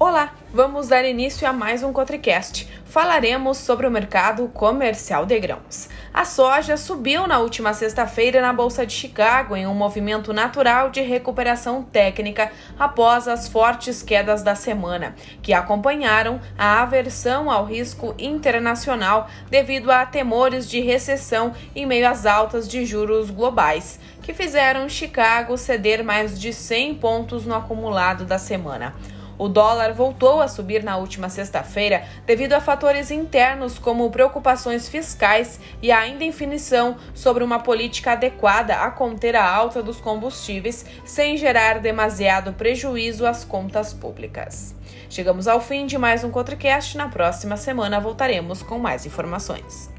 Olá, vamos dar início a mais um Cotricast. Falaremos sobre o mercado comercial de grãos. A soja subiu na última sexta-feira na Bolsa de Chicago em um movimento natural de recuperação técnica após as fortes quedas da semana, que acompanharam a aversão ao risco internacional devido a temores de recessão em meio às altas de juros globais, que fizeram Chicago ceder mais de 100 pontos no acumulado da semana. O dólar voltou a subir na última sexta-feira devido a fatores internos como preocupações fiscais e a indefinição sobre uma política adequada a conter a alta dos combustíveis sem gerar demasiado prejuízo às contas públicas. Chegamos ao fim de mais um Cotricast. Na próxima semana voltaremos com mais informações.